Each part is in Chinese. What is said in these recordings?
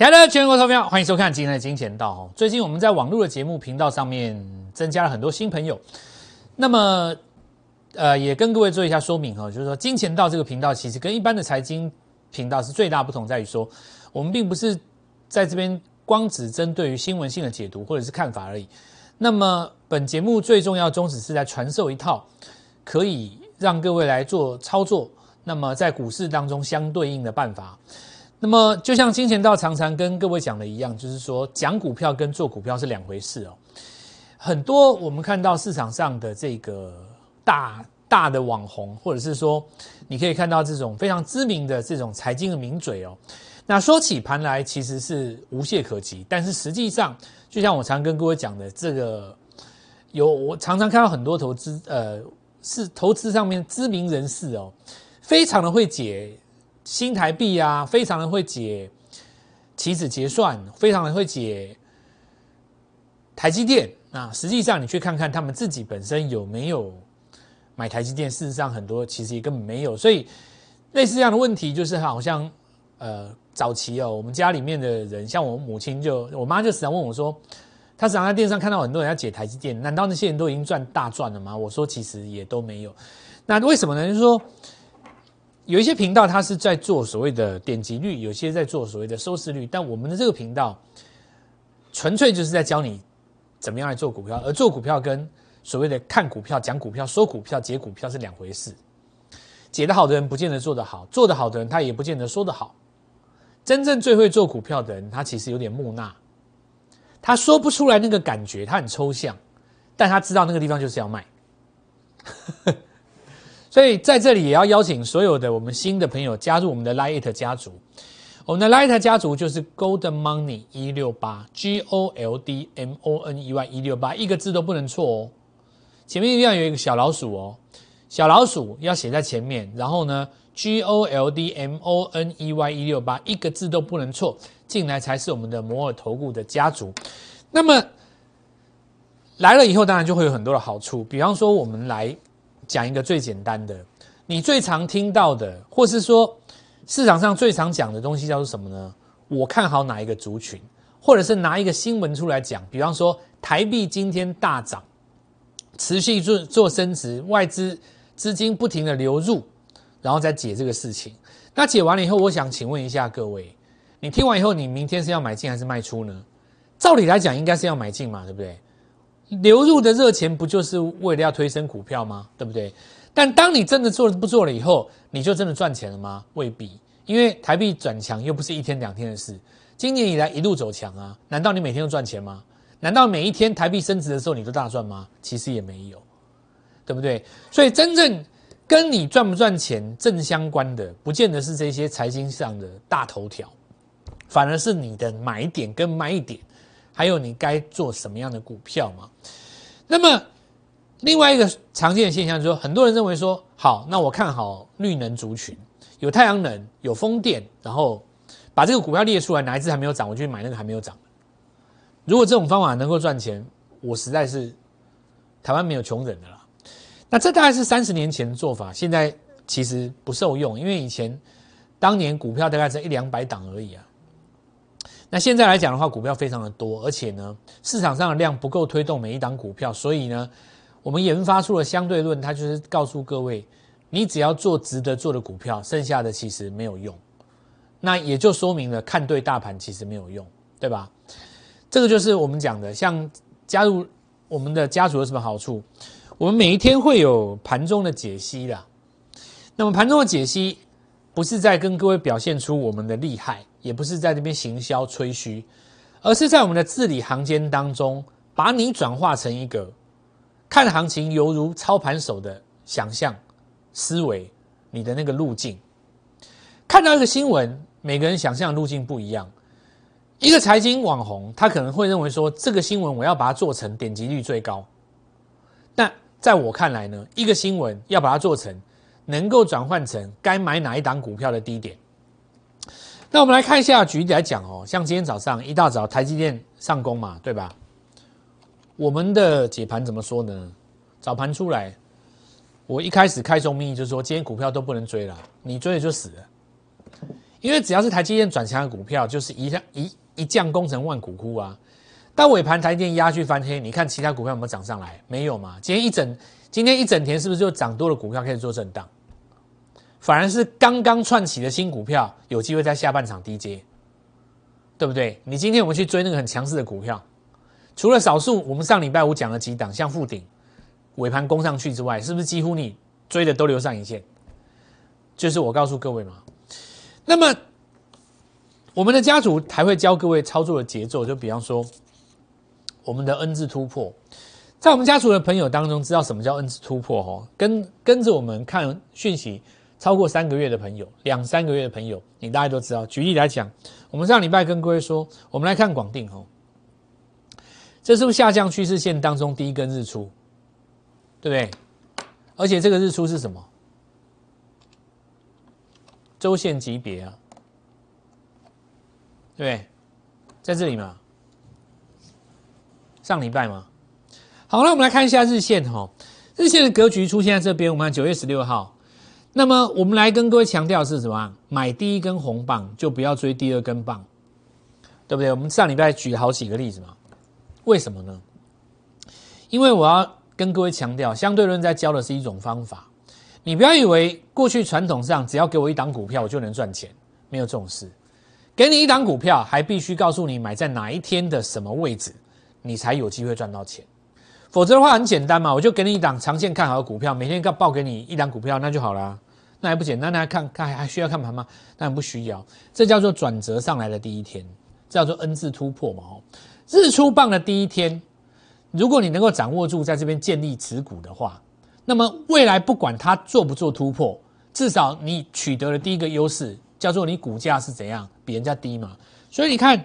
亲爱的全国投票，欢迎收看今天的金钱道。最近我们在网络的节目频道上面增加了很多新朋友，那么呃也跟各位做一下说明哈，就是说金钱道这个频道其实跟一般的财经频道是最大不同，在于说我们并不是在这边光只针对于新闻性的解读或者是看法而已。那么本节目最重要宗旨是在传授一套可以让各位来做操作，那么在股市当中相对应的办法。那么，就像金钱道常常跟各位讲的一样，就是说讲股票跟做股票是两回事哦。很多我们看到市场上的这个大大的网红，或者是说你可以看到这种非常知名的这种财经的名嘴哦。那说起盘来，其实是无懈可击，但是实际上，就像我常跟各位讲的，这个有我常常看到很多投资呃是投资上面知名人士哦，非常的会解。新台币啊，非常的会解棋子结算，非常的会解台积电。那实际上你去看看他们自己本身有没有买台积电，事实上很多其实也根本没有。所以类似这样的问题，就是好像呃早期哦，我们家里面的人，像我母亲就我妈就时常问我说，她时常在电视上看到很多人要解台积电，难道那些人都已经赚大赚了吗？我说其实也都没有。那为什么呢？就是说。有一些频道，它是在做所谓的点击率，有些在做所谓的收视率。但我们的这个频道，纯粹就是在教你怎么样来做股票。而做股票跟所谓的看股票、讲股票、说股票、解股票是两回事。解得好的人不见得做得好，做得好的人他也不见得说得好。真正最会做股票的人，他其实有点木讷，他说不出来那个感觉，他很抽象，但他知道那个地方就是要卖。所以在这里也要邀请所有的我们新的朋友加入我们的 Light 家族。我们的 Light 家族就是 Gold Money 一六八 G O L D M O N E Y 一六八，一个字都不能错哦。前面一定要有一个小老鼠哦，小老鼠要写在前面。然后呢，G O L D M O N E Y 一六八，一个字都不能错，进来才是我们的摩尔投顾的家族。那么来了以后，当然就会有很多的好处，比方说我们来。讲一个最简单的，你最常听到的，或是说市场上最常讲的东西叫做什么呢？我看好哪一个族群，或者是拿一个新闻出来讲，比方说台币今天大涨，持续做做升值，外资资金不停的流入，然后再解这个事情。那解完了以后，我想请问一下各位，你听完以后，你明天是要买进还是卖出呢？照理来讲，应该是要买进嘛，对不对？流入的热钱不就是为了要推升股票吗？对不对？但当你真的做了不做了以后，你就真的赚钱了吗？未必，因为台币转强又不是一天两天的事。今年以来一路走强啊，难道你每天都赚钱吗？难道每一天台币升值的时候你都大赚吗？其实也没有，对不对？所以真正跟你赚不赚钱正相关的，不见得是这些财经上的大头条，反而是你的买点跟卖点。还有你该做什么样的股票嘛？那么另外一个常见的现象就是说，很多人认为说，好，那我看好绿能族群，有太阳能，有风电，然后把这个股票列出来，哪一只还没有涨，我就去买那个还没有涨如果这种方法能够赚钱，我实在是台湾没有穷人的啦。那这大概是三十年前的做法，现在其实不受用，因为以前当年股票大概在一两百档而已啊。那现在来讲的话，股票非常的多，而且呢，市场上的量不够推动每一档股票，所以呢，我们研发出了相对论，它就是告诉各位，你只要做值得做的股票，剩下的其实没有用。那也就说明了看对大盘其实没有用，对吧？这个就是我们讲的，像加入我们的家族有什么好处？我们每一天会有盘中的解析的，那么盘中的解析不是在跟各位表现出我们的厉害。也不是在这边行销吹嘘，而是在我们的字里行间当中，把你转化成一个看行情犹如操盘手的想象思维，你的那个路径。看到一个新闻，每个人想象路径不一样。一个财经网红，他可能会认为说，这个新闻我要把它做成点击率最高。那在我看来呢，一个新闻要把它做成能够转换成该买哪一档股票的低点。那我们来看一下，举例来讲哦，像今天早上一大早台积电上攻嘛，对吧？我们的解盘怎么说呢？早盘出来，我一开始开宗明义就是说，今天股票都不能追了，你追了就死了。因为只要是台积电转强的股票，就是一一一将功成万骨枯啊。到尾盘台积电压去翻黑，你看其他股票有没有涨上来？没有嘛？今天一整今天一整天是不是就涨多的股票开始做震荡？反而是刚刚串起的新股票有机会在下半场低接，对不对？你今天我们去追那个很强势的股票，除了少数我们上礼拜五讲了几档，像富鼎尾盘攻上去之外，是不是几乎你追的都留上影线？就是我告诉各位嘛。那么我们的家族还会教各位操作的节奏，就比方说。我们的 N 字突破，在我们家族的朋友当中，知道什么叫 N 字突破？哈，跟跟着我们看讯息超过三个月的朋友，两三个月的朋友，你大家都知道。举例来讲，我们上礼拜跟各位说，我们来看广定，哦，这是不是下降趋势线当中第一根日出？对不对？而且这个日出是什么？周线级别啊，对，对在这里嘛。上礼拜吗？好，那我们来看一下日线哈。日线的格局出现在这边，我们看九月十六号。那么我们来跟各位强调是什么？买第一根红棒就不要追第二根棒，对不对？我们上礼拜举了好几个例子嘛。为什么呢？因为我要跟各位强调，相对论在教的是一种方法。你不要以为过去传统上只要给我一档股票我就能赚钱，没有这种事。给你一档股票，还必须告诉你买在哪一天的什么位置。你才有机会赚到钱，否则的话很简单嘛，我就给你一档长线看好的股票，每天报报给你一档股票，那就好了。那还不简单？那看看还需要看盘吗？当然不需要。这叫做转折上来的第一天，这叫做 N 字突破嘛。哦，日出棒的第一天，如果你能够掌握住在这边建立持股的话，那么未来不管它做不做突破，至少你取得了第一个优势，叫做你股价是怎样比人家低嘛。所以你看。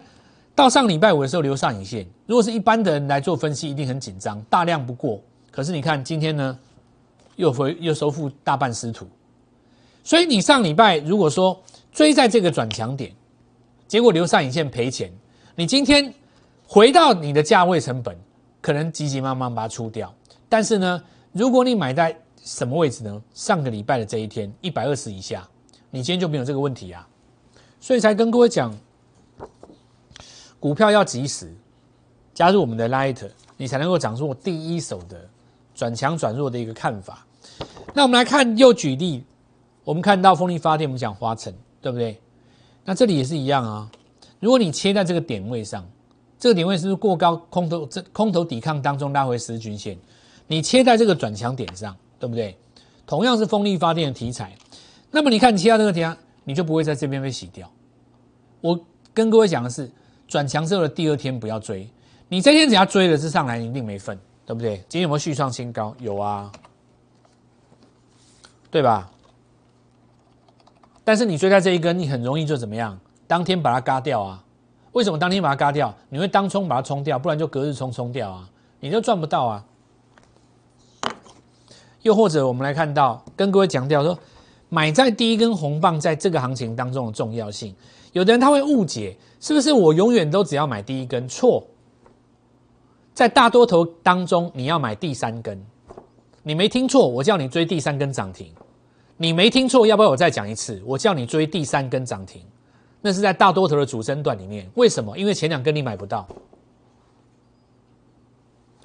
到上礼拜五的时候留上影线，如果是一般的人来做分析，一定很紧张，大量不过。可是你看今天呢，又回又收复大半失土。所以你上礼拜如果说追在这个转强点，结果留上影线赔钱，你今天回到你的价位成本，可能急急忙忙把它出掉。但是呢，如果你买在什么位置呢？上个礼拜的这一天一百二十以下，你今天就没有这个问题啊。所以才跟各位讲。股票要及时加入我们的 Light，你才能够掌握第一手的转强转弱的一个看法。那我们来看，又举例，我们看到风力发电，我们讲华晨，对不对？那这里也是一样啊。如果你切在这个点位上，这个点位是不是过高？空头这空头抵抗当中拉回十均线，你切在这个转强点上，对不对？同样是风力发电的题材，那么你看你切到这个点，你就不会在这边被洗掉。我跟各位讲的是。转强之后的第二天不要追，你这天只要追了是上来，你一定没份，对不对？今天有没有续创新高？有啊，对吧？但是你追在这一根，你很容易就怎么样？当天把它嘎掉啊？为什么当天把它嘎掉？你会当冲把它冲掉，不然就隔日冲冲掉啊？你就赚不到啊？又或者我们来看到，跟各位强调说，买在第一根红棒，在这个行情当中的重要性。有的人他会误解，是不是我永远都只要买第一根？错，在大多头当中，你要买第三根。你没听错，我叫你追第三根涨停。你没听错，要不要我再讲一次？我叫你追第三根涨停，那是在大多头的主升段里面。为什么？因为前两根你买不到，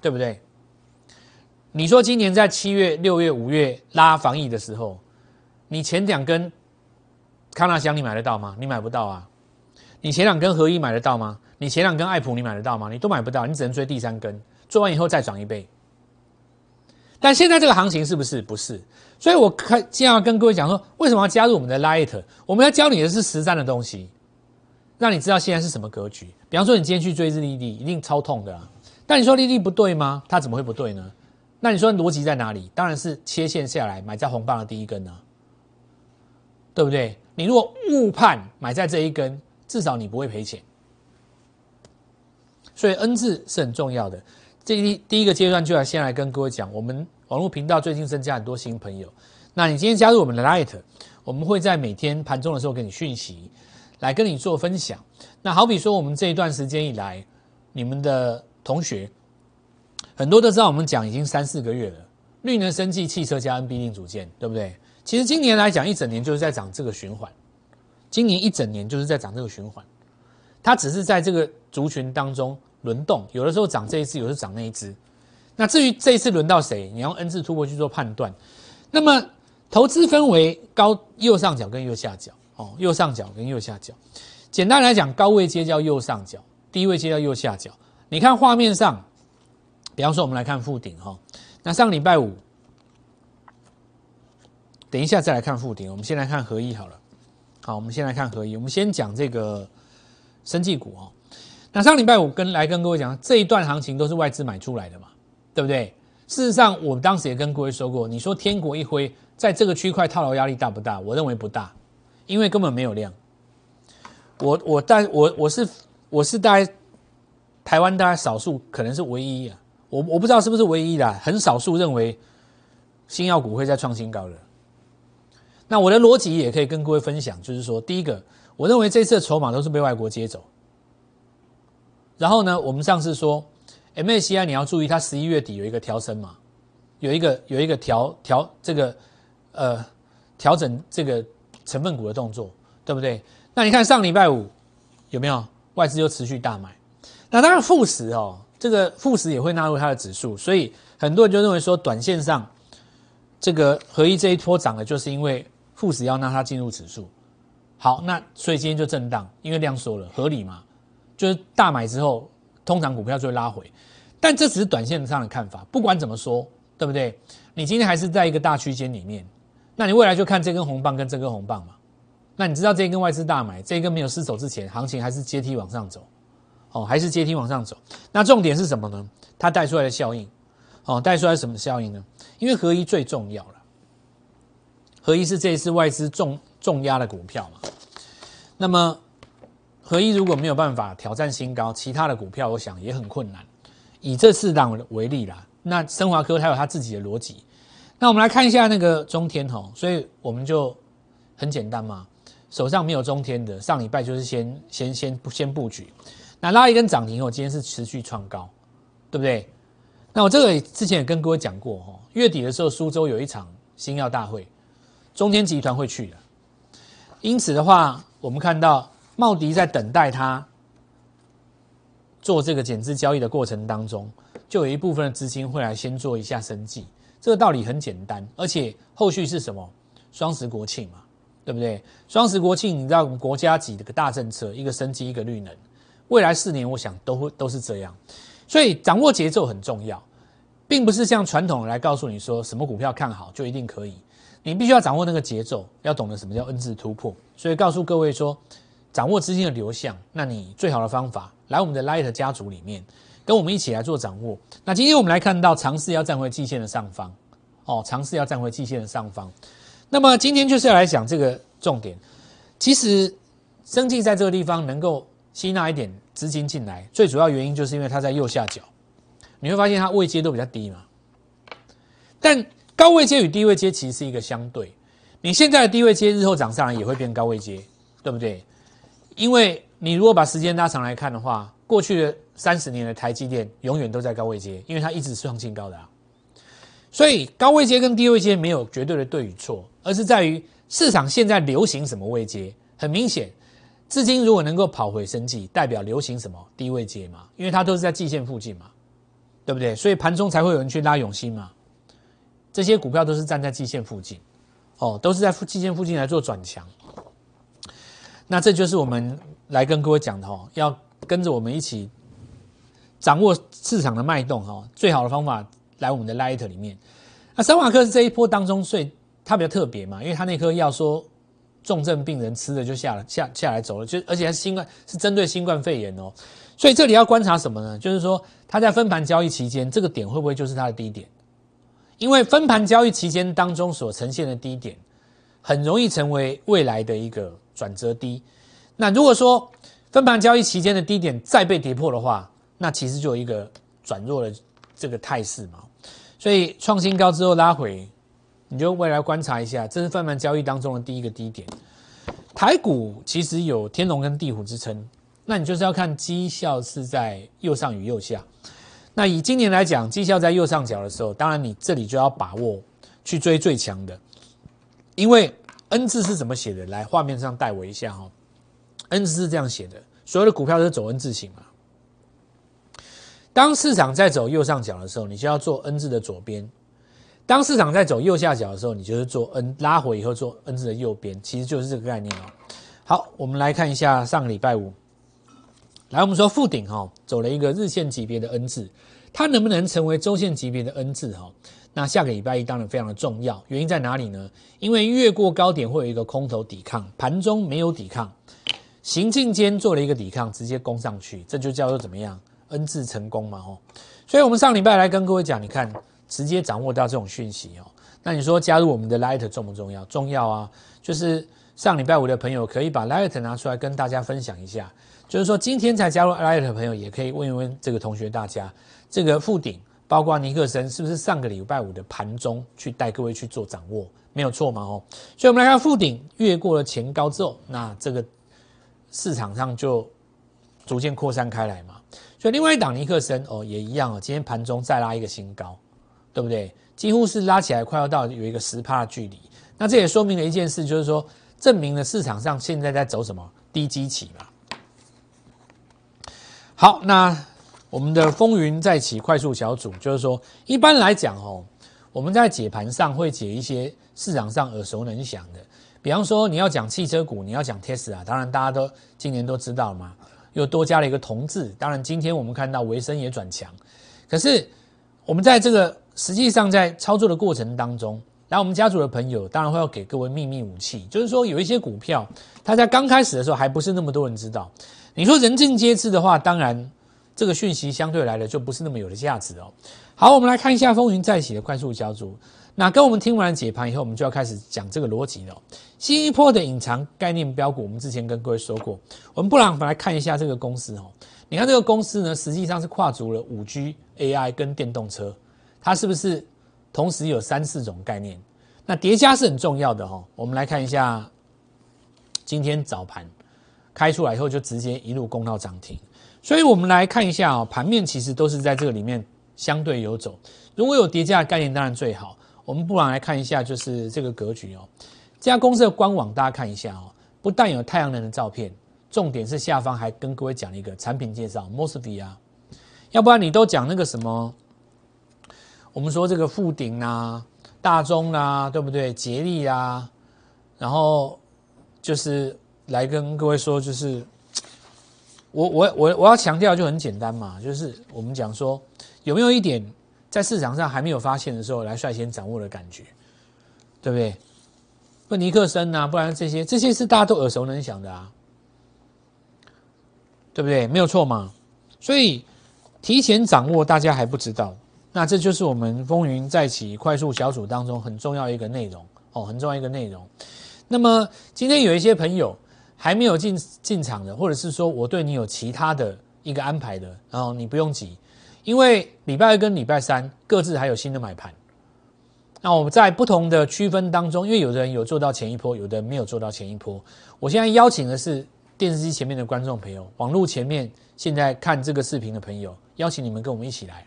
对不对？你说今年在七月、六月、五月拉防疫的时候，你前两根。康纳香你买得到吗？你买不到啊！你前两根合一买得到吗？你前两根爱普你买得到吗？你都买不到，你只能追第三根，做完以后再涨一倍。但现在这个行情是不是不是？所以我看今天要跟各位讲说，为什么要加入我们的 Light？我们要教你的是实战的东西，让你知道现在是什么格局。比方说，你今天去追日利率，一定超痛的。啊但你说利率不对吗？它怎么会不对呢？那你说逻辑在哪里？当然是切线下来买在红棒的第一根呢，对不对？你如果误判买在这一根，至少你不会赔钱。所以 N 字是很重要的。这第第一个阶段就要先来跟各位讲，我们网络频道最近增加很多新朋友。那你今天加入我们的 Light，我们会在每天盘中的时候给你讯息，来跟你做分享。那好比说，我们这一段时间以来，你们的同学很多都知道，我们讲已经三四个月了，绿能生技汽车加 N B 零组件，对不对？其实今年来讲，一整年就是在涨这个循环，今年一整年就是在涨这个循环，它只是在这个族群当中轮动，有的时候涨这一只，有的时候涨那一只。那至于这一次轮到谁，你用 N 字突破去做判断。那么投资分为高右上角跟右下角哦，右上角跟右下角。简单来讲，高位接叫右上角，低位接叫右下角。你看画面上，比方说我们来看附顶哈，那上礼拜五，等一下再来看附顶，我们先来看合一好了。好，我们先来看合一，我们先讲这个生技股哦。那上礼拜五跟来跟各位讲，这一段行情都是外资买出来的嘛，对不对？事实上，我当时也跟各位说过，你说天国一挥，在这个区块套牢压力大不大？我认为不大，因为根本没有量。我我大我我是我是大概台湾大概少数可能是唯一啊，我我不知道是不是唯一的，很少数认为新药股会再创新高的。那我的逻辑也可以跟各位分享，就是说，第一个，我认为这次的筹码都是被外国接走。然后呢，我们上次说，MACI 你要注意，它十一月底有一个调升嘛，有一个有一个调调这个呃调整这个成分股的动作，对不对？那你看上礼拜五有没有外资又持续大买？那当然富时哦，这个富时也会纳入它的指数，所以很多人就认为说，短线上这个合一这一波涨的，就是因为。富时要让它进入指数，好，那所以今天就震荡，因为量缩了，合理嘛？就是大买之后，通常股票就会拉回，但这只是短线上的看法。不管怎么说，对不对？你今天还是在一个大区间里面，那你未来就看这根红棒跟这根红棒嘛。那你知道这一根外资大买，这一根没有失手之前，行情还是阶梯往上走，哦，还是阶梯往上走。那重点是什么呢？它带出来的效应，哦，带出来什么效应呢？因为合一最重要了。合一是这一次外资重重压的股票嘛？那么合一如果没有办法挑战新高，其他的股票我想也很困难。以这四档为例啦，那升华科它有它自己的逻辑。那我们来看一下那个中天吼，所以我们就很简单嘛，手上没有中天的，上礼拜就是先先先先布局。那拉一根涨停后，今天是持续创高，对不对？那我这个之前也跟各位讲过哈，月底的时候苏州有一场新药大会。中天集团会去的，因此的话，我们看到茂迪在等待他做这个减资交易的过程当中，就有一部分的资金会来先做一下生计。这个道理很简单，而且后续是什么？双十国庆嘛，对不对？双十国庆，你知道我们国家几个大政策，一个升级，一个绿能，未来四年我想都会都是这样，所以掌握节奏很重要，并不是像传统来告诉你说什么股票看好就一定可以。你必须要掌握那个节奏，要懂得什么叫 N 字突破。所以告诉各位说，掌握资金的流向，那你最好的方法来我们的 Light 家族里面，跟我们一起来做掌握。那今天我们来看到尝试要站回季线的上方，哦，尝试要站回季线的上方。那么今天就是要来讲这个重点。其实生计在这个地方能够吸纳一点资金进来，最主要原因就是因为它在右下角，你会发现它位阶都比较低嘛，但。高位阶与低位阶其实是一个相对，你现在的低位阶日后涨上来也会变高位阶，对不对？因为你如果把时间拉长来看的话，过去的三十年的台积电永远都在高位阶，因为它一直创新高的啊。所以高位阶跟低位阶没有绝对的对与错，而是在于市场现在流行什么位阶。很明显，资金如果能够跑回升绩，代表流行什么低位阶嘛，因为它都是在季线附近嘛，对不对？所以盘中才会有人去拉永兴嘛。这些股票都是站在季线附近，哦，都是在季线附近来做转强。那这就是我们来跟各位讲的哈，要跟着我们一起掌握市场的脉动哈。最好的方法来我们的 Light 里面。那三瓦克是这一波当中最它比较特别嘛，因为它那颗药说重症病人吃了就下了下下来走了，就而且是新冠是针对新冠肺炎哦。所以这里要观察什么呢？就是说它在分盘交易期间，这个点会不会就是它的低点？因为分盘交易期间当中所呈现的低点，很容易成为未来的一个转折低。那如果说分盘交易期间的低点再被跌破的话，那其实就有一个转弱的这个态势嘛。所以创新高之后拉回，你就未来观察一下，这是分盘交易当中的第一个低点。台股其实有天龙跟地虎之称，那你就是要看绩效是在右上与右下。那以今年来讲，绩效在右上角的时候，当然你这里就要把握去追最强的，因为 N 字是怎么写的？来，画面上带我一下哈。N 字是这样写的，所有的股票都是走 N 字形嘛。当市场在走右上角的时候，你就要做 N 字的左边；当市场在走右下角的时候，你就是做 N 拉回以后做 N 字的右边，其实就是这个概念哦。好，我们来看一下上个礼拜五，来我们说附顶哈，走了一个日线级别的 N 字，它能不能成为周线级别的 N 字哈？那下个礼拜一当然非常的重要，原因在哪里呢？因为越过高点会有一个空头抵抗，盘中没有抵抗，行进间做了一个抵抗，直接攻上去，这就叫做怎么样？N 字成功嘛，吼，所以我们上礼拜来跟各位讲，你看直接掌握到这种讯息哦。那你说加入我们的 Light 重不重要？重要啊！就是上礼拜五的朋友可以把 Light 拿出来跟大家分享一下。就是说今天才加入 Light 的朋友也可以问一问这个同学大家，这个附顶包括尼克森是不是上个礼拜五的盘中去带各位去做掌握，没有错嘛，哦。所以我们来看附顶越过了前高之后，那这个市场上就逐渐扩散开来嘛。所以另外一档尼克森哦也一样哦，今天盘中再拉一个新高，对不对？几乎是拉起来快要到有一个十帕的距离。那这也说明了一件事，就是说证明了市场上现在在走什么低基期嘛。好，那我们的风云再起快速小组，就是说一般来讲哦，我们在解盘上会解一些市场上耳熟能详的，比方说你要讲汽车股，你要讲 Tesla，当然大家都今年都知道嘛。又多加了一个同字，当然今天我们看到维生也转强，可是我们在这个实际上在操作的过程当中，然后我们家族的朋友当然会要给各位秘密武器，就是说有一些股票，它在刚开始的时候还不是那么多人知道，你说人尽皆知的话，当然这个讯息相对来的就不是那么有的价值哦。好，我们来看一下风云再起的快速小组。那跟我们听完解盘以后，我们就要开始讲这个逻辑了。新一波的隐藏概念标股，我们之前跟各位说过。我们不然来看一下这个公司哦。你看这个公司呢，实际上是跨足了五 G、AI 跟电动车，它是不是同时有三四种概念？那叠加是很重要的哈。我们来看一下今天早盘开出来以后，就直接一路攻到涨停。所以我们来看一下哦，盘面其实都是在这个里面相对游走。如果有叠加的概念，当然最好。我们不妨来看一下，就是这个格局哦。这家公司的官网，大家看一下哦。不但有太阳能的照片，重点是下方还跟各位讲了一个产品介绍，Mosfet 啊。要不然你都讲那个什么，我们说这个富鼎啊、大中啊，对不对？捷力啊，然后就是来跟各位说，就是我我我我要强调就很简单嘛，就是我们讲说有没有一点。在市场上还没有发现的时候，来率先掌握的感觉，对不对？不尼克森啊，不然这些这些是大家都耳熟能详的啊，对不对？没有错嘛。所以提前掌握，大家还不知道，那这就是我们风云再起快速小组当中很重要一个内容哦，很重要一个内容。那么今天有一些朋友还没有进进场的，或者是说我对你有其他的一个安排的，然后你不用急。因为礼拜二跟礼拜三各自还有新的买盘，那我们在不同的区分当中，因为有的人有做到前一波，有的人没有做到前一波。我现在邀请的是电视机前面的观众朋友，网络前面现在看这个视频的朋友，邀请你们跟我们一起来，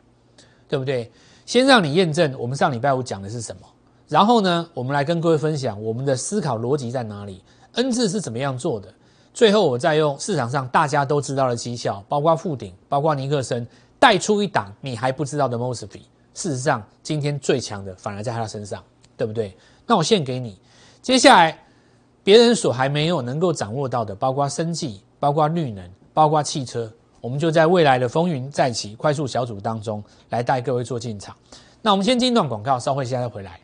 对不对？先让你验证我们上礼拜五讲的是什么，然后呢，我们来跟各位分享我们的思考逻辑在哪里，N 字是怎么样做的，最后我再用市场上大家都知道的绩效，包括富鼎，包括尼克森。带出一档你还不知道的 m o s f e 事实上今天最强的反而在他身上，对不对？那我献给你。接下来别人所还没有能够掌握到的，包括生技、包括绿能、包括汽车，我们就在未来的风云再起快速小组当中来带各位做进场。那我们先进一段广告，稍后现在回来。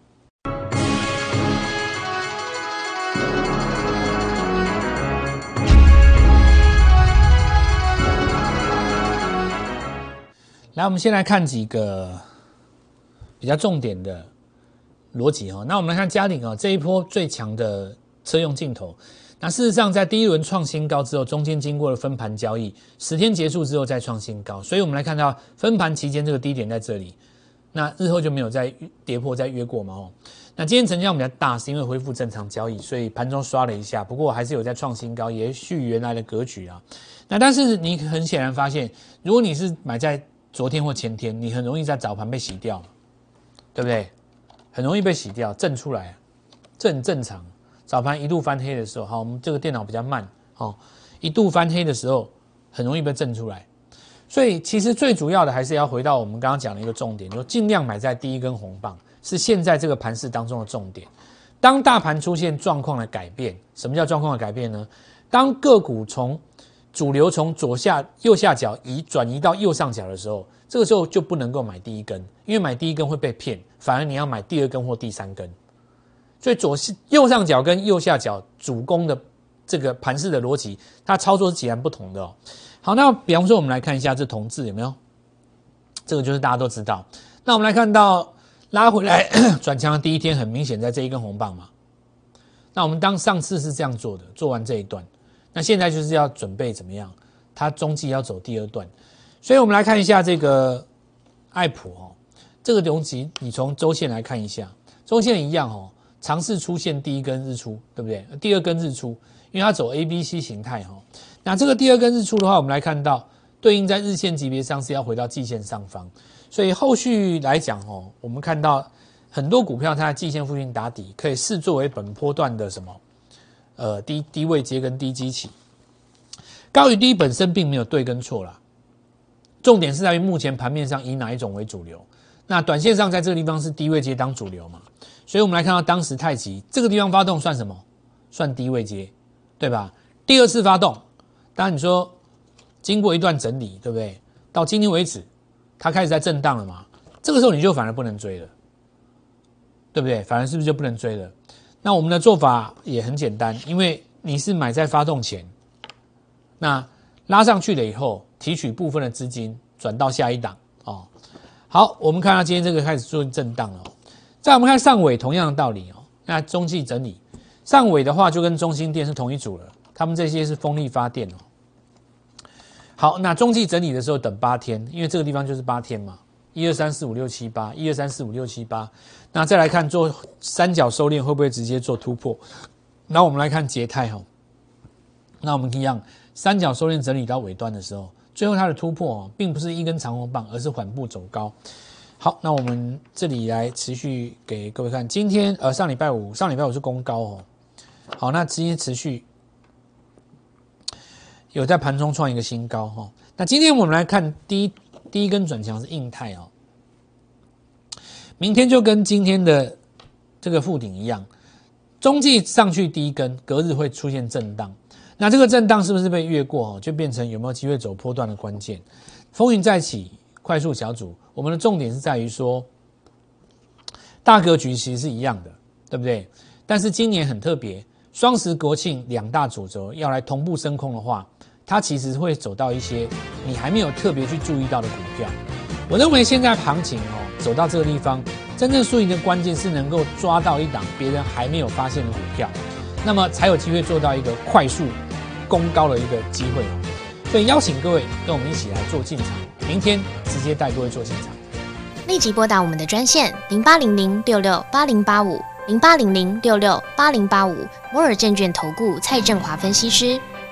来，我们先来看几个比较重点的逻辑哈。那我们来看嘉鼎啊，这一波最强的车用镜头。那事实上，在第一轮创新高之后，中间经过了分盘交易，十天结束之后再创新高。所以我们来看到分盘期间这个低点在这里，那日后就没有再跌破再越过嘛哦。那今天成交量比较大，是因为恢复正常交易，所以盘中刷了一下。不过还是有在创新高，延续原来的格局啊。那但是你很显然发现，如果你是买在昨天或前天，你很容易在早盘被洗掉，对不对？很容易被洗掉，震出来，这很正常。早盘一度翻黑的时候，好，我们这个电脑比较慢，哦，一度翻黑的时候很容易被震出来。所以其实最主要的还是要回到我们刚刚讲的一个重点，就尽量买在第一根红棒，是现在这个盘势当中的重点。当大盘出现状况的改变，什么叫状况的改变呢？当个股从主流从左下右下角移转移到右上角的时候，这个时候就不能够买第一根，因为买第一根会被骗，反而你要买第二根或第三根。所以左右上角跟右下角主攻的这个盘势的逻辑，它操作是截然不同的哦。好，那比方说我们来看一下这同志有没有？这个就是大家都知道。那我们来看到拉回来转强的第一天，很明显在这一根红棒嘛。那我们当上次是这样做的，做完这一段，那现在就是要准备怎么样？它中继要走第二段，所以我们来看一下这个爱普哦，这个东西你从周线来看一下，周线一样哦。尝试出现第一根日出，对不对？第二根日出，因为它走 A、B、C 形态哈。那这个第二根日出的话，我们来看到对应在日线级别上是要回到季线上方，所以后续来讲哦，我们看到很多股票它在季线附近打底，可以视作为本波段的什么？呃，低低位接跟低基期，高与低本身并没有对跟错啦，重点是在于目前盘面上以哪一种为主流。那短线上在这个地方是低位接当主流嘛？所以我们来看到当时太极这个地方发动算什么？算低位接，对吧？第二次发动，当然你说经过一段整理，对不对？到今天为止，它开始在震荡了嘛？这个时候你就反而不能追了，对不对？反而是不是就不能追了？那我们的做法也很简单，因为你是买在发动前，那拉上去了以后，提取部分的资金转到下一档哦。好，我们看到今天这个开始做震荡了。再我们看上尾，同样的道理哦。那中继整理，上尾的话就跟中心电是同一组了，他们这些是风力发电哦。好，那中继整理的时候等八天，因为这个地方就是八天嘛，一二三四五六七八，一二三四五六七八。那再来看做三角收敛会不会直接做突破？那我们来看捷泰哈，那我们一样三角收敛整理到尾端的时候，最后它的突破哦，并不是一根长红棒，而是缓步走高。好，那我们这里来持续给各位看，今天呃上礼拜五，上礼拜五是攻高哦。好，那今天持续有在盘中创一个新高哈。那今天我们来看第一第一根转强是印泰哦，明天就跟今天的这个附顶一样，中继上去第一根，隔日会出现震荡。那这个震荡是不是被越过哦，就变成有没有机会走波段的关键？风云再起。快速小组，我们的重点是在于说，大格局其实是一样的，对不对？但是今年很特别，双十国庆两大主轴要来同步升空的话，它其实会走到一些你还没有特别去注意到的股票。我认为现在行情哦，走到这个地方，真正输赢的关键是能够抓到一档别人还没有发现的股票，那么才有机会做到一个快速攻高的一个机会哦。所以邀请各位跟我们一起来做进场。明天直接带各位做进场，立即拨打我们的专线零八零零六六八零八五零八零零六六八零八五摩尔证券投顾蔡振华分析师。